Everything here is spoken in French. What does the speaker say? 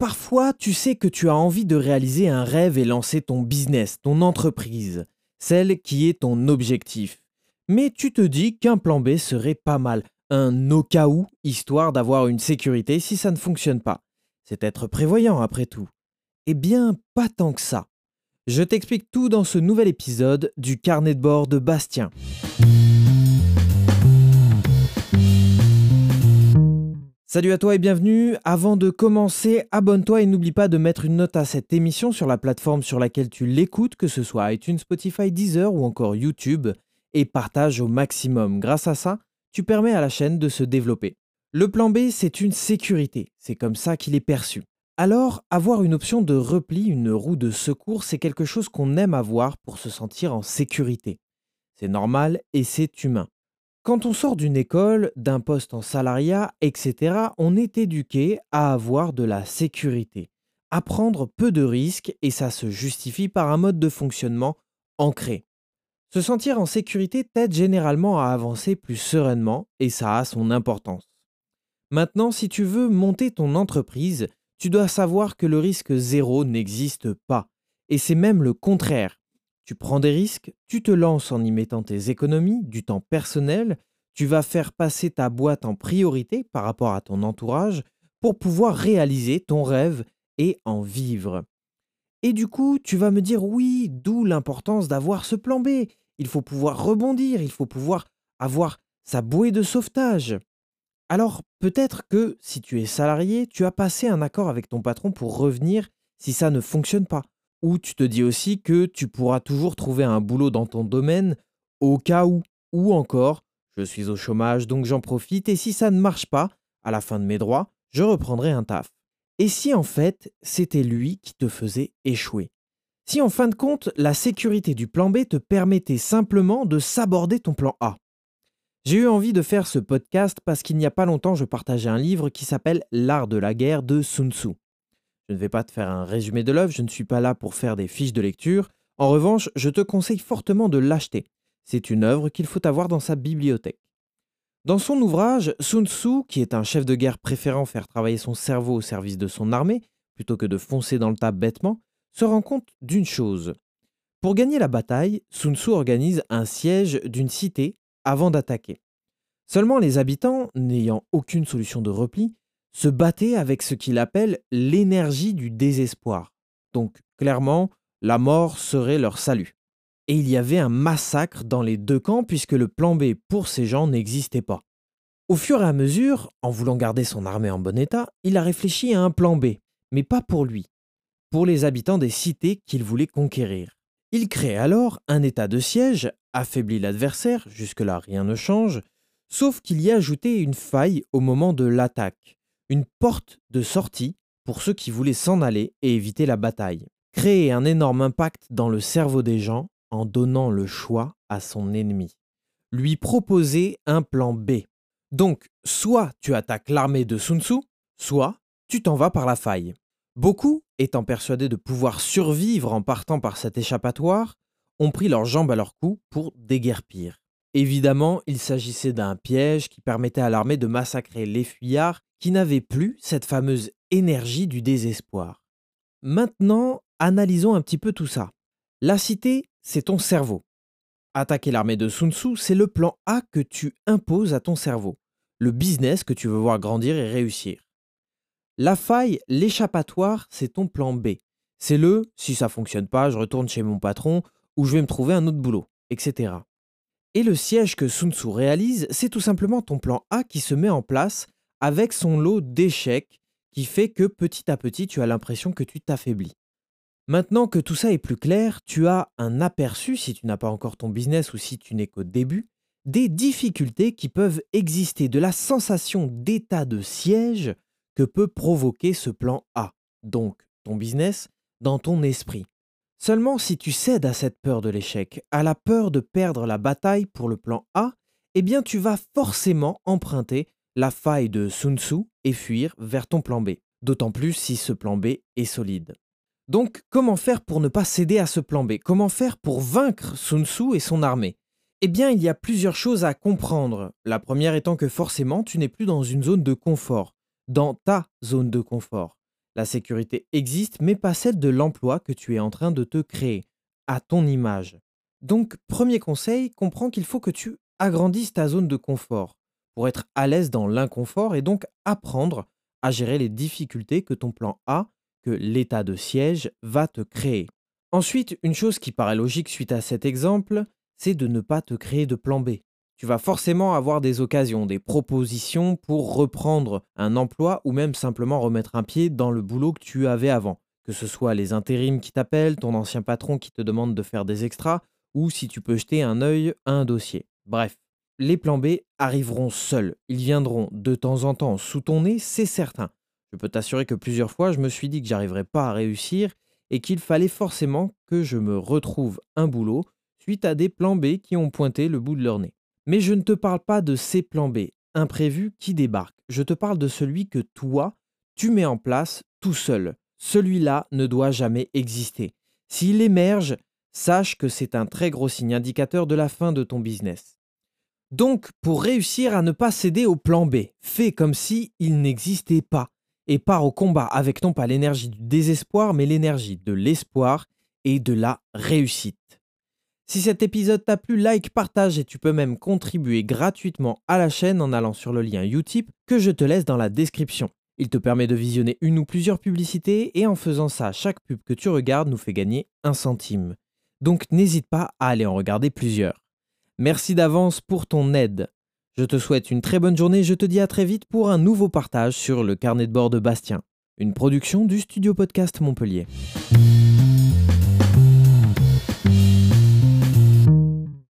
Parfois, tu sais que tu as envie de réaliser un rêve et lancer ton business, ton entreprise, celle qui est ton objectif. Mais tu te dis qu'un plan B serait pas mal, un au cas où, histoire d'avoir une sécurité si ça ne fonctionne pas. C'est être prévoyant après tout. Eh bien, pas tant que ça. Je t'explique tout dans ce nouvel épisode du carnet de bord de Bastien. Salut à toi et bienvenue. Avant de commencer, abonne-toi et n'oublie pas de mettre une note à cette émission sur la plateforme sur laquelle tu l'écoutes, que ce soit iTunes, Spotify, Deezer ou encore YouTube, et partage au maximum. Grâce à ça, tu permets à la chaîne de se développer. Le plan B, c'est une sécurité, c'est comme ça qu'il est perçu. Alors, avoir une option de repli, une roue de secours, c'est quelque chose qu'on aime avoir pour se sentir en sécurité. C'est normal et c'est humain. Quand on sort d'une école, d'un poste en salariat, etc., on est éduqué à avoir de la sécurité, à prendre peu de risques et ça se justifie par un mode de fonctionnement ancré. Se sentir en sécurité t'aide généralement à avancer plus sereinement et ça a son importance. Maintenant, si tu veux monter ton entreprise, tu dois savoir que le risque zéro n'existe pas. Et c'est même le contraire. Tu prends des risques, tu te lances en y mettant tes économies, du temps personnel, tu vas faire passer ta boîte en priorité par rapport à ton entourage pour pouvoir réaliser ton rêve et en vivre. Et du coup, tu vas me dire oui, d'où l'importance d'avoir ce plan B. Il faut pouvoir rebondir, il faut pouvoir avoir sa bouée de sauvetage. Alors peut-être que si tu es salarié, tu as passé un accord avec ton patron pour revenir si ça ne fonctionne pas. Ou tu te dis aussi que tu pourras toujours trouver un boulot dans ton domaine au cas où. Ou encore, je suis au chômage donc j'en profite et si ça ne marche pas, à la fin de mes droits, je reprendrai un taf. Et si en fait c'était lui qui te faisait échouer? Si en fin de compte la sécurité du plan B te permettait simplement de s'aborder ton plan A? J'ai eu envie de faire ce podcast parce qu'il n'y a pas longtemps je partageais un livre qui s'appelle L'art de la guerre de Sun Tzu. Je ne vais pas te faire un résumé de l'œuvre, je ne suis pas là pour faire des fiches de lecture. En revanche, je te conseille fortement de l'acheter. C'est une œuvre qu'il faut avoir dans sa bibliothèque. Dans son ouvrage, Sun Tzu, qui est un chef de guerre préférant faire travailler son cerveau au service de son armée, plutôt que de foncer dans le tas bêtement, se rend compte d'une chose. Pour gagner la bataille, Sun Tzu organise un siège d'une cité avant d'attaquer. Seulement les habitants, n'ayant aucune solution de repli, se battaient avec ce qu'il appelle l'énergie du désespoir. Donc clairement, la mort serait leur salut. Et il y avait un massacre dans les deux camps puisque le plan B pour ces gens n'existait pas. Au fur et à mesure, en voulant garder son armée en bon état, il a réfléchi à un plan B, mais pas pour lui, pour les habitants des cités qu'il voulait conquérir. Il crée alors un état de siège, affaiblit l'adversaire, jusque-là rien ne change, sauf qu'il y a ajouté une faille au moment de l'attaque une porte de sortie pour ceux qui voulaient s'en aller et éviter la bataille. Créer un énorme impact dans le cerveau des gens en donnant le choix à son ennemi. Lui proposer un plan B. Donc, soit tu attaques l'armée de Sun Tzu, soit tu t'en vas par la faille. Beaucoup, étant persuadés de pouvoir survivre en partant par cet échappatoire, ont pris leurs jambes à leur cou pour déguerpir. Évidemment, il s'agissait d'un piège qui permettait à l'armée de massacrer les fuyards qui n'avaient plus cette fameuse énergie du désespoir. Maintenant, analysons un petit peu tout ça. La cité, c'est ton cerveau. Attaquer l'armée de Sun Tzu, c'est le plan A que tu imposes à ton cerveau, le business que tu veux voir grandir et réussir. La faille, l'échappatoire, c'est ton plan B. C'est le si ça fonctionne pas, je retourne chez mon patron ou je vais me trouver un autre boulot, etc. Et le siège que Sun Tzu réalise, c'est tout simplement ton plan A qui se met en place avec son lot d'échecs qui fait que petit à petit tu as l'impression que tu t'affaiblis. Maintenant que tout ça est plus clair, tu as un aperçu, si tu n'as pas encore ton business ou si tu n'es qu'au début, des difficultés qui peuvent exister, de la sensation d'état de siège que peut provoquer ce plan A, donc ton business, dans ton esprit. Seulement si tu cèdes à cette peur de l'échec, à la peur de perdre la bataille pour le plan A, eh bien tu vas forcément emprunter la faille de Sun Tzu et fuir vers ton plan B, d'autant plus si ce plan B est solide. Donc comment faire pour ne pas céder à ce plan B? Comment faire pour vaincre Sun Tzu et son armée? Eh bien il y a plusieurs choses à comprendre. La première étant que forcément tu n'es plus dans une zone de confort, dans ta zone de confort. La sécurité existe, mais pas celle de l'emploi que tu es en train de te créer, à ton image. Donc, premier conseil, comprends qu'il faut que tu agrandisses ta zone de confort pour être à l'aise dans l'inconfort et donc apprendre à gérer les difficultés que ton plan A, que l'état de siège va te créer. Ensuite, une chose qui paraît logique suite à cet exemple, c'est de ne pas te créer de plan B. Tu vas forcément avoir des occasions, des propositions pour reprendre un emploi ou même simplement remettre un pied dans le boulot que tu avais avant. Que ce soit les intérims qui t'appellent, ton ancien patron qui te demande de faire des extras, ou si tu peux jeter un œil à un dossier. Bref, les plans B arriveront seuls. Ils viendront de temps en temps sous ton nez, c'est certain. Je peux t'assurer que plusieurs fois, je me suis dit que j'arriverais pas à réussir et qu'il fallait forcément que je me retrouve un boulot suite à des plans B qui ont pointé le bout de leur nez. Mais je ne te parle pas de ces plans B imprévus qui débarquent. Je te parle de celui que toi, tu mets en place tout seul. Celui-là ne doit jamais exister. S'il émerge, sache que c'est un très gros signe indicateur de la fin de ton business. Donc, pour réussir à ne pas céder au plan B, fais comme si il n'existait pas et pars au combat avec non pas l'énergie du désespoir, mais l'énergie de l'espoir et de la réussite. Si cet épisode t'a plu, like, partage et tu peux même contribuer gratuitement à la chaîne en allant sur le lien Utip que je te laisse dans la description. Il te permet de visionner une ou plusieurs publicités et en faisant ça, chaque pub que tu regardes nous fait gagner un centime. Donc n'hésite pas à aller en regarder plusieurs. Merci d'avance pour ton aide. Je te souhaite une très bonne journée et je te dis à très vite pour un nouveau partage sur le carnet de bord de Bastien, une production du Studio Podcast Montpellier.